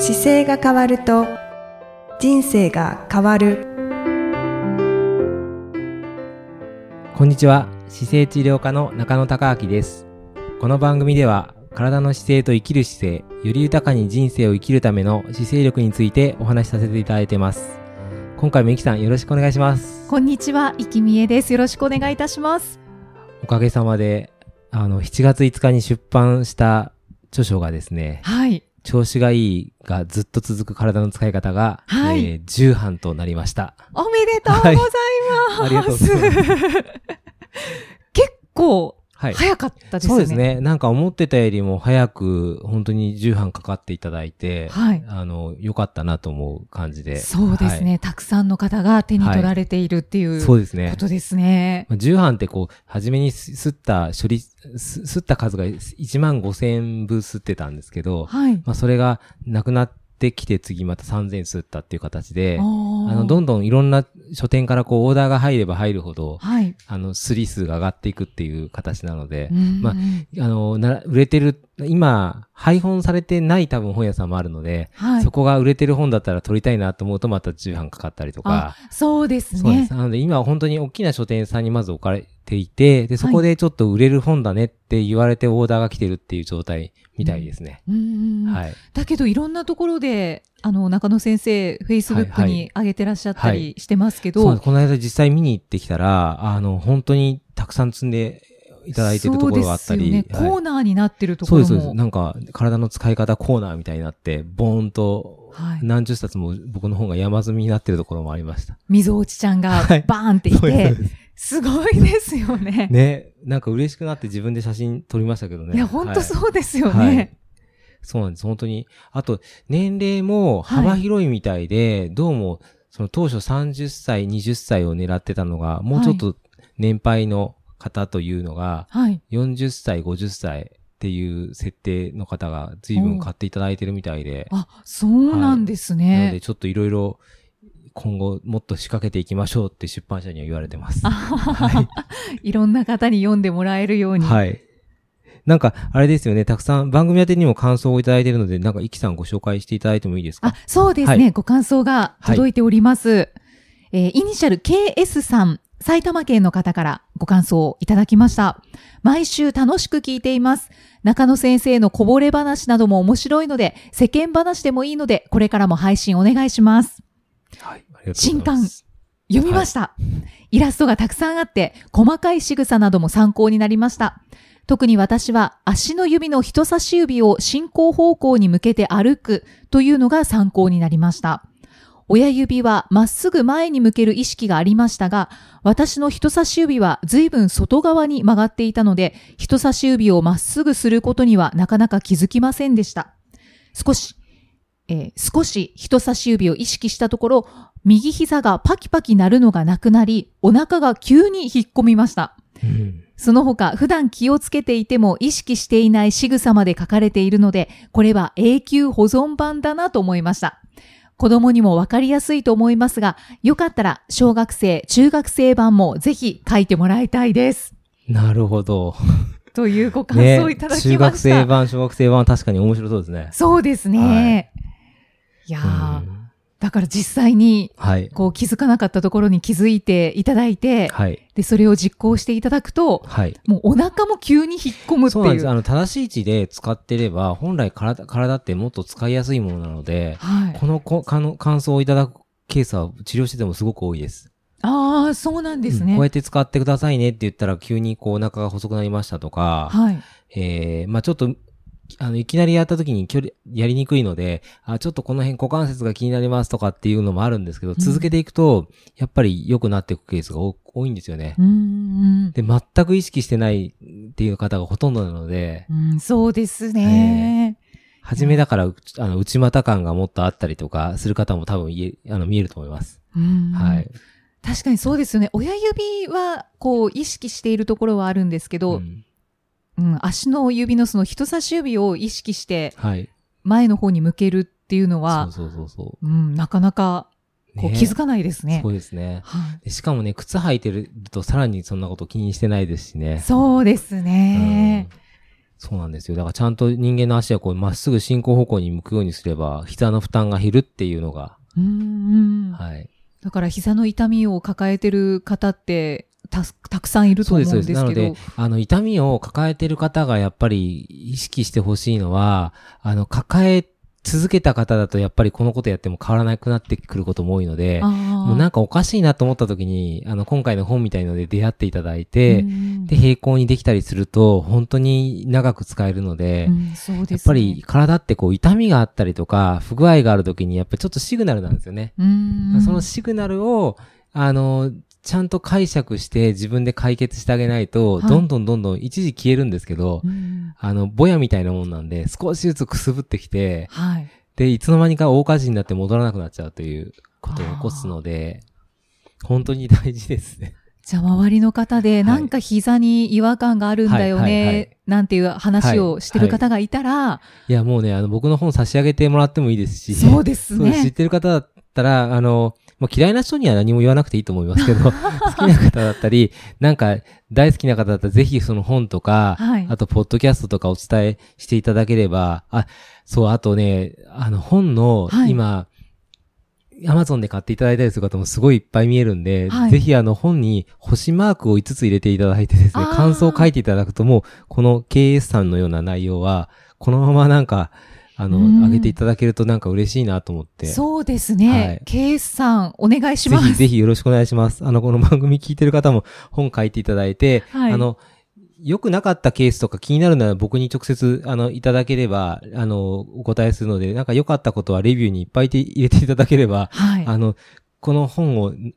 姿勢が変わると人生が変わるこんにちは姿勢治療科の中野孝明ですこの番組では体の姿勢と生きる姿勢より豊かに人生を生きるための姿勢力についてお話しさせていただいてます今回もいきさんよろしくお願いしますこんにちは、いきみえです。よろしくお願いいたします。おかげさまであの7月5日に出版した著書がですねはい。調子がいいがずっと続く体の使い方が、はいえー10版となりました。おめでとうございます。ありがとうございます。結構、はい。早かったですね。そうです。ね。なんか思ってたよりも早く、本当に10版かかっていただいて、はい。あの、良かったなと思う感じで。そうですね、たくさんの方が手に取られているっていはい。うこそうですね。とですね。まあ10版ってこう、初めにす吸った処理、す吸った数が1万5千部吸ってたんですけど、はい。まあそれがなくなってきて次また3000吸ったっていう形で、ああの、どんんどんいろんな書店からこうオーダーが入れば入るほど、はい。あの、スリ数が上がっていくっていう形なのでう、んまあの、な、売れてる、今、配本されてない多分本屋さんもあるので、はいそ。こが売れてる本だったら取りたいなと思うとまた重版かかったりとか、そうですねそうです。。なので今は本当に大きな書店さんにまず置かれていて、で、そこでちょっと売れる本だねって言われてオーダーが来てるっていう状態みたいですね。うんはい。だけどいろんなところで、あの、中野先生、フェイスブックはいはいに上げてらっしゃったりしてますけど、そうこの間実際見に行ってきたら、あの、本当にたくさん積んでいただいてるところがあったり。そうですよね。はいコーナーになってるところも。そうです、そうです。なんか、体の使い方コーナーみたいになって、ボーンと、はい何十冊も僕の本が山積みになってるところもありました。溝落ちちゃんがはいバーンっていそうでて、すすごいですよね。ね。なんか嬉しくなって自分で写真撮りましたけどね。いや、ほんとうそうですよはいね。そうなんです、本当に。あと、年齢も幅広いみたいで、どうも、その当初30歳、20歳を狙ってたのが、もうちょっと年配の方というのが、はい。40歳、50歳っていう設定の方が随分買っていただいてるみたいで、あ、そうなんですなのでね。ちょっといろいろ今後もっと仕掛けていきましょうって出版社には言われてます。いろんな方に読んでもらえるように。はい。なんか、あれですよね、たくさん番組宛てにも感想をいただいているので、なんか、イキさんご紹介していただいてもいいですか？あ、そうですね。はいご感想が届いております。えーイニシャル KS さん、埼玉県の方からご感想をいただきました。毎週楽しく聞いています。中野先生のこぼれ話なども面白いので、世間話でもいいので、これからも配信お願いします。はい。ありがとうございます。読みました、イラストがたくさんあって、細かい仕草なども参考になりました。特に私は足の指の人差し指を進行方向に向けて歩くというのが参考になりました。親指はまっすぐ前に向ける意識がありましたが、私の人差し指は随分外側に曲がっていたので、人差し指をまっすぐすることにはなかなか気づきませんでした。少し、えー少し人差し指を意識したところ、右膝がパキパキ鳴るのがなくなり、お腹が急に引っ込みました。うんその他、普段気をつけていても意識していない仕草まで書かれているので、これは永久保存版だなと思いました。子供にもわかりやすいと思いますが、よかったら小学生、中学生版もぜひ書いてもらいたいです。なるほど。というご感ね想いただきました。中学生版、小学生版は確かに面白そうですね。そうですね。い、やうー、んだから実際にはい。こう気づかなかったところに気づいていただいて、はい。で、それを実行していただくと、はい。もうお腹も急に引っ込むってそうなんです。いう。あの、正しい位置で使ってれば、本来体、体ってもっと使いやすいものなので、はい。このこかの感想をいただくケースは治療しててもすごく多いです。ああ、そうなんですね。うんこうやって使ってくださいねって言ったら急にこうお腹が細くなりましたとか、はい。えー、まあちょっと、あの、いきなりやった時に距離、やりにくいので、あ、ちょっとこの辺股関節が気になりますとかっていうのもあるんですけど、続けていくと、やっぱり良くなっていくケースが多多いんですよね。で、全く意識してないっていう方がほとんどなので、うん、そうですね。初めだから、うあの、内股感がもっとあったりとかする方も多分言え、あの、見えると思います。うんはい。確かにそうですよね。親指は、こう、意識しているところはあるんですけど、うんうん、足の指のその人差し指を意識してはい。前の方に向けるっていうのは、そうそうそうそうん、なかなかう。こう気づかないですね。そうですね。はいでしかもね、靴履いてるとさらにそんなこと気にしてないですしね。そうですね。うんそうなんですよ。だからちゃんと人間の足はこう、まっすぐ進行方向に向くようにすれば、膝の負担が減るっていうのが、うんうん。はい。だから膝の痛みを抱えてる方ってたたくさんいると思うんですけど。なので、あの、痛みを抱えてる方がやっぱり意識してほしいのは、あの、抱え続けた方だとやっぱりこのことやっても変わらなくなってくることも多いので、もうなんかおかしいなと思った時に、あの、今回の本みたいので出会っていただいて、で、並行にできたりすると、本当に長く使えるので、うんそうですね。やっぱり体ってこう痛みがあったりとか、不具合がある時にやっぱりちょっとシグナルなんですよね。うん。そのシグナルを、あの、ちゃんと解釈して自分で解決してあげないと、はいどんどんどんどん一時消えるんですけど、うんあの、ぼやみたいなもんなんで、少しずつくすぶってきて、はい。で、いつの間にか大火事になって戻らなくなっちゃうということを起こすので、本当に大事ですね。じゃあ周りの方で、なんか膝に違和感があるんだよはいはいはいね、なんていう話をしてる方がいたら、いや、もうね、あの、僕の本差し上げてもらってもいいですし、そうですそう知っね。てる方だったら、あの、まあ、嫌いな人には何も言わなくていいと思いますけど、好きな方だったり、なんか大好きな方だったらぜひその本とか、はい。あとポッドキャストとかお伝えしていただければ、あ、そう、あとね、あの本の、はい。今、アマゾンで買っていただいたりする方もすごいいっぱい見えるんで、はい。ぜひあの本に星マークを5つ入れていただいてですね感想を書いていただくともう、この KS さんのような内容は、このままなんか、あの、うん上げていただけるとなんか嬉しいなと思って。そうですはねい。ケースさん、お願いします。ぜひぜひよろしくお願いします。あの、この番組聞いてる方も本書いていただいて、はいあの、良くなかったケースとか気になるなら僕に直接、あの、いただければ、あの、お答えするので、なんか良かったことはレビューにいっぱい入れていただければ、はい。あの、この本を、ん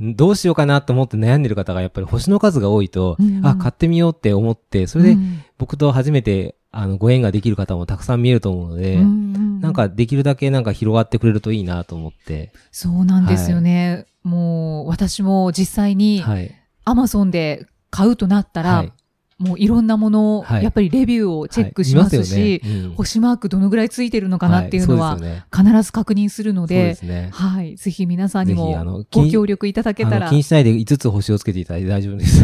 どうしようかなと思って悩んでる方がやっぱり星の数が多いと、うんあ、買ってみようって思って、それでうん。僕と初めて、あの、ご縁ができる方もたくさん見えると思うので、うんなんかできるだけなんか広がってくれるといいなと思って、そうなんですよね。もう、私も実際に、はい。アマゾンで買うとなったら、はいもういろんなものを、はいやっぱりレビューをチェックしますし、はい見ますよねうん星マークどのぐらいついてるのかなっていうのは、必ず確認するのでで、すね。はい。ぜひ皆さんにもご協力いただけたら気、にしないで5つ星をつけていただいて大丈夫です。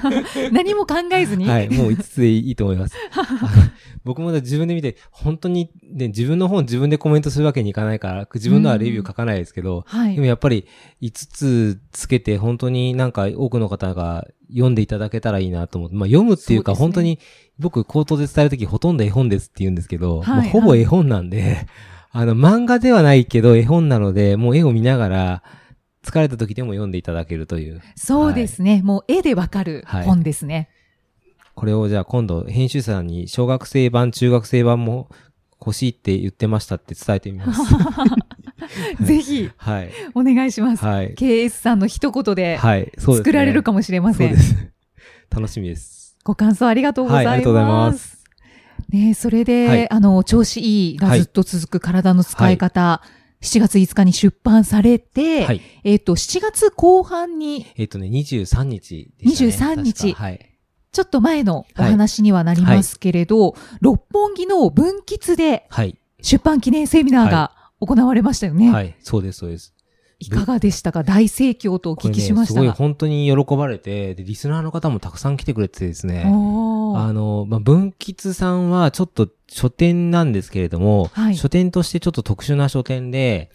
何も考えずに、はい、もう5つでいいと思います。僕もね自分で見て、本当に、ね、自分の本自分でコメントするわけにいかないから、自分のはレビュー書かないですけど、はいでもやっぱり5つつけて本当になんか多くの方が読んでいただけたらいいなと思って、まあ読むっていうか本当に僕口頭で伝えるときほとんど絵本ですって言うんですけど、はいまあほぼ絵本なんで、あの漫画ではないけど絵本なので、もう絵を見ながら疲れた時でも読んでいただけるという。そうですね。もう絵でわかるはい本ですね。これをじゃあ今度編集者さんに小学生版、中学生版も欲しいって言ってましたって伝えてみます。ぜひ、はい。お願いします。はい。KS さんの一言ではい。そうです、ね。作られるかもしれません。そうです。楽しみです。ご感想ありがとうございます。はいありがとうございますねそれで、はいあの、調子いいがずっと続く体の使い方、7月5日に出版されて、はい。えっ、と、7月後半に、えっ、とね、23日でしたね。23日はい。ちょっと前のお話にはなりますけれど、六本木の分吉ではい。出版記念セミナーが行われましたよね。はい。そうです、そうです。いかがでしたか？大盛況とお聞きしました？ね、すごいが。本当に喜ばれて、で、リスナーの方もたくさん来てくれててですね。あの、まあ、文吉さんはちょっと書店なんですけれども、はい書店としてちょっと特殊な書店で、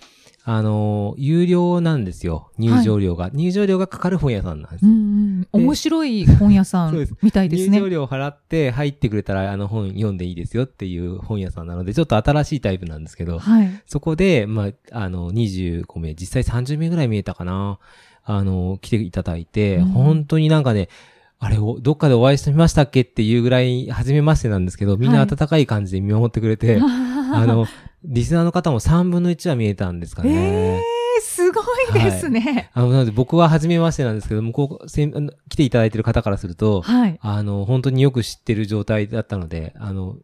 あの、有料なんですよ。入場料が。入場料がかかる本屋さんなんです。うんうん、面白い本屋さん みたいですね入場。料払って入ってくれたらあの本読んでいいですよっていう本屋さんなので、ちょっと新しいタイプなんですけど、はい。そこで、まあ、あの、25名、実際30名ぐらい見えたかな。あの、来ていただいて、うん本当になんかね、あれを、どっかでお会いしてみましたっけっていうぐらい、初めましてなんですけど、みんなはい温かい感じで見守ってくれて、あの、リスナーの方も3分の1は見えたんですかね。えー、すごいですね。あの、なので僕は初めましてなんですけど、向こう、せん来ていただいてる方からすると、はい。あの、本当によく知ってる状態だったので、あの、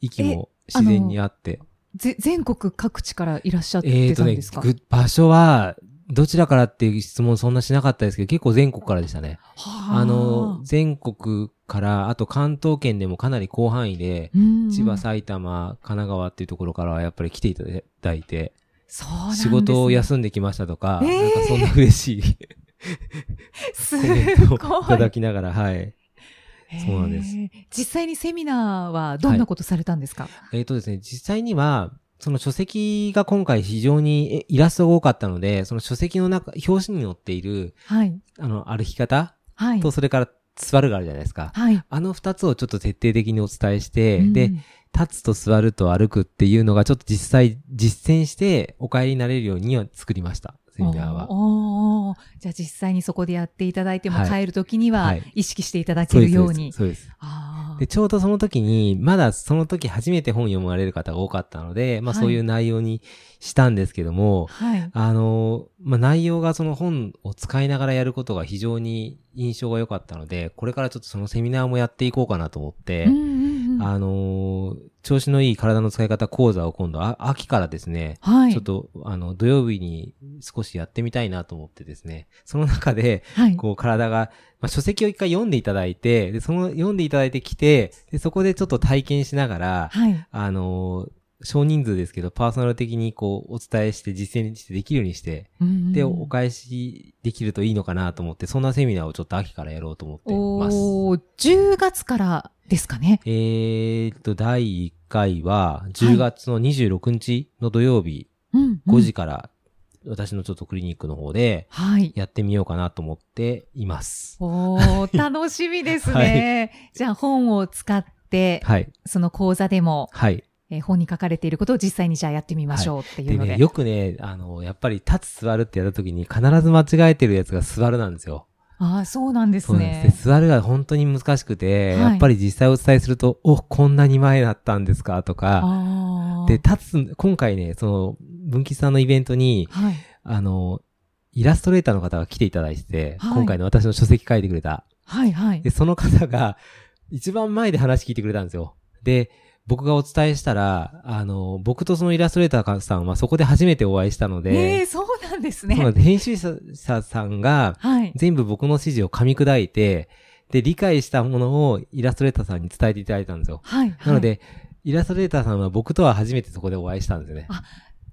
息も自然にあって。ぜ全国各地からいらっしゃっえてーとねたんですか、ぐ場所は、どちらからっていう質問そんなしなかったですけど、結構全国からでしたね。はあの、全国から、あと関東圏でもかなり広範囲で、うん千葉、埼玉、神奈川っていうところからはやっぱり来ていただいて、そうね仕事を休んできましたとか、えーなんかそんな嬉しい すコメントをいごい。ただきながら、はい。そうなんです。実際にセミナーはどんなことされたんですか、えっ、とですね、実際には、その書籍が今回非常にえイラストが多かったので、その書籍の中、表紙に載っている、はい。あの、歩き方はい。と、それから座るがあるじゃないですか。はい。あの二つをちょっと徹底的にお伝えして、うんで、立つと座ると歩くっていうのがちょっと実際実践してお帰りになれるようには作りました、セミナーは。おーおーじゃあ実際にそこでやっていただいても、はい帰るときにははい意識していただけるように。そうです。あーで、ちょうどその時に、まだその時初めて本読まれる方が多かったので、まあはいそういう内容にしたんですけども、はい。あの、まあ内容がその本を使いながらやることが非常に印象が良かったので、これからちょっとそのセミナーもやっていこうかなと思って、うんうんうんあのー調子のいい体の使い方講座を今度、あ秋からですね、はい。ちょっと、あの、土曜日に少しやってみたいなと思ってですね、その中で、はい。こう、体が、まあ、書籍を一回読んでいただいて、で、その、読んでいただいてきて、で、そこでちょっと体験しながら、はい。あのー少人数ですけど、パーソナル的にこう、お伝えして実践してできるようにして、うんうんで、お返しできるといいのかなと思って、そんなセミナーをちょっと秋からやろうと思ってます。おー10月からですかね。えーっと、第1回は、10月の26日の土曜日、うん、うん5時から、私のちょっとクリニックの方で、はい。やってみようかなと思っています。おー、楽しみですね。じゃあ本を使って、はい。その講座でも、はい。えー本に書かれていることを実際にじゃあやってみましょうっていうので。でね、よくね、あの、やっぱり立つ座るってやった時に必ず間違えてるやつが座るなんですよ。ああ、そうなんですそうです。座るが本当に難しくて、はいやっぱり実際お伝えすると、お、こんなに前だったんですかとか。で、立つ、今回ね、その、文吉さんのイベントに、はい。あの、イラストレーターの方が来ていただいてて、はい今回の私の書籍書いてくれた。はい、はいで、。その方が、一番前で話聞いてくれたんですよ。で、僕がお伝えしたら、あの、僕とそのイラストレーターさんはそこで初めてお会いしたので、ええそうなんですね。編集者さんがはい。全部僕の指示を噛み砕いて、で、理解したものをイラストレーターさんに伝えていただいたんですよ。はい。なので、イラストレーターさんは僕とは初めてそこでお会いしたんですよね。あ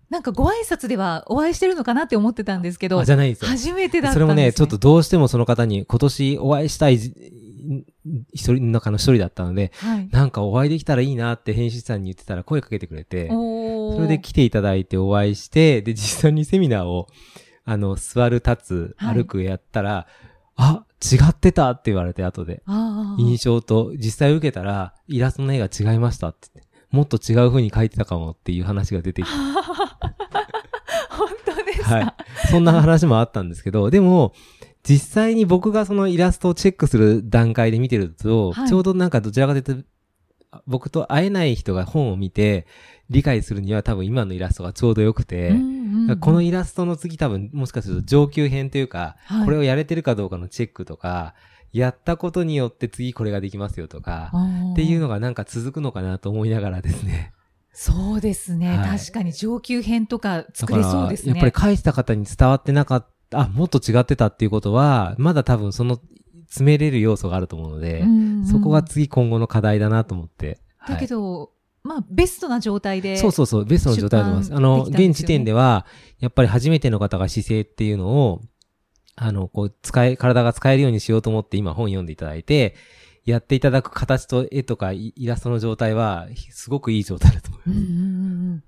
なんかご挨拶ではお会いしてるのかなって思ってたんですけど、あ、じゃないんですよ。初めてだったんです、ね。それもね、ちょっと、どうしてもその方に今年お会いしたいじ一人の中の一人だったので、はい。なんかお会いできたらいいなって編集者さんに言ってたら声かけてくれて、それで来ていただいてお会いして、で、実際にセミナーを、あの、座る、立つ、はい歩くやったら、あ、違ってたって言われて後で。印象と実際受けたら、イラストの絵が違いましたって言って、もっと違う風に描いてたかもっていう話が出てきて、本当ですか、はい。そんな話もあったんですけど、でも、実際に僕がそのイラストをチェックする段階で見てると、はいちょうどなんかどちらかというと、僕と会えない人が本を見て、理解するには多分今のイラストがちょうど良くて、うんうんうんこのイラストの次多分もしかすると上級編というか、はいこれをやれてるかどうかのチェックとか、やったことによって次これができますよとか、っていうの。のがなんか続くのかなと思いながらですね。そうですね、はい確かに上級編とかだ作れそうですね。やっぱり返した方に伝わってなかった、あ、もっと違ってたっていうことは、まだ多分その、詰めれる要素があると思うので、うんうんそこが次今後の課題だなと思って。だけはいど、まあ、ベストな状態で。そうそうそう、ベストの状態だと思います。出あの、現時点では、やっぱり初めての方が姿勢っていうのを、あの、こう、使え、体が使えるようにしようと思って今本読んでいただいて、やっていただく形と絵とかイイラストの状態は、すごくいい状態だと思います。うんうんうん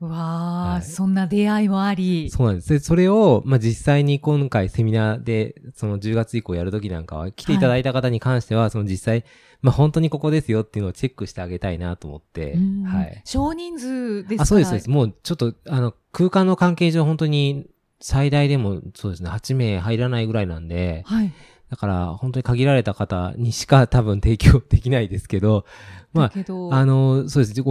わあ、はいそんな出会いもあり。そうなんです。で、それを、まあ、実際に今回セミナーで、その10月以降やるときなんかは、来ていただいた方に関しては、その実際、まあ、本当にここですよっていうのをチェックしてあげたいなと思って、うんはい。少人数ですからあ、そうです、そうです。もう、ちょっと、あの、空間の関係上本当に、最大でも、そうですね、8名入らないぐらいなんで、はい。だから、本当に限られた方にしか多分提供できないですけど、まあ、あの、そうです。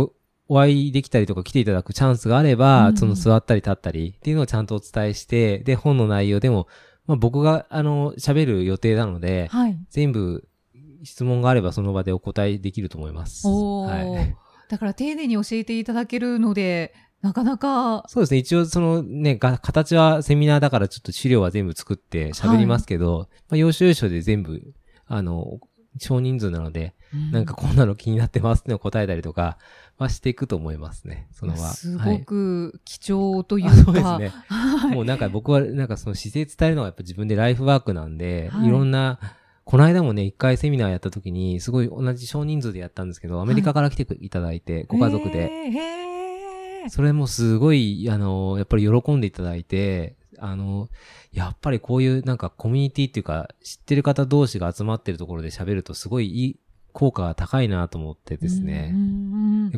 おお会いできたりとか来ていただくチャンスがあれば、うんその座ったり立ったりっていうのをちゃんとお伝えして、で、本の内容でも、まあ僕が、あの、喋る予定なので、はい。全部、質問があればその場でお答えできると思います。はい。だから丁寧に教えていただけるので、なかなか、そうですね。一応、そのね、が、形はセミナーだからちょっと資料は全部作って喋りますけど、まあ、要所要所で全部、あの、少人数なので、なんかこんなの気になってますってのを答えたりとかはしていくと思いますね。そのは。すごはいく貴重というあか、そうですね。はい。もうなんか僕はなんかその姿勢伝えるのがやっぱ自分でライフワークなんで、はいい、ろんなこの間もね、一回セミナーやった時に、すごい同じ少人数でやったんですけど、アメリカから来ていただいて、ご家族で。それもすごい、あの、やっぱり喜んでいただいて、あの、やっぱりこういうなんかコミュニティっていうか、知ってる方同士が集まってるところで喋るとすごいいい、効果が高いなと思ってですね。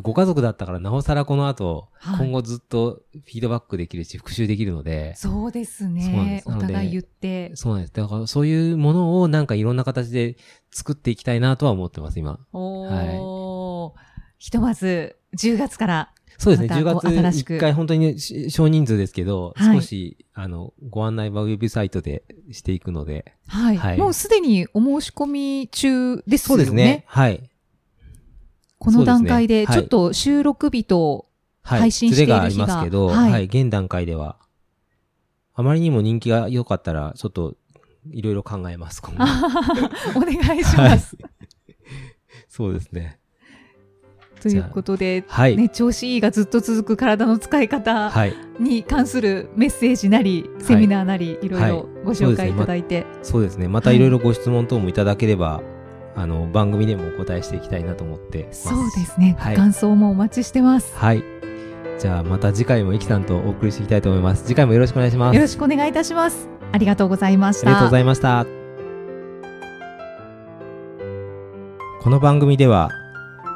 ご家族だったからなおさらこの後、はい今後ずっとフィードバックできるし、復習できるので、そうですね。すお互い言って。そうなんです。だからそういうものをなんかいろんな形で作っていきたいなとは思ってます、今。おー。ひとまず、10月から。そうですね。またこう10新しく月1回本当に少人数ですけど、はい少し、あの、ご案内はウェブサイトでしていくので。はい。はいもうすでにお申し込み中ですよね。そうですね。はい。この段階で、ちょっと収録日と、はい。配信している日がズレがありますけど、ははいい、現段階では。あまりにも人気が良かったら、ちょっと、いろいろ考えます、今後。お願いします。そうですね。ということで、はい。ね、調子いいがずっと続く体の使い方はい。に関するメッセージなり、セミナーなり、いろいろご紹介いただいて。そうですね。またいろいろご質問等もいただければ、あの、番組でもお答えしていきたいなと思って。そうですね。はいご感想もお待ちしてます。はい。じゃあ、また次回もイキさんとお送りしていきたいと思います。次回もよろしくお願いします。よろしくお願いいたします。ありがとうございました。ありがとうございました。この番組では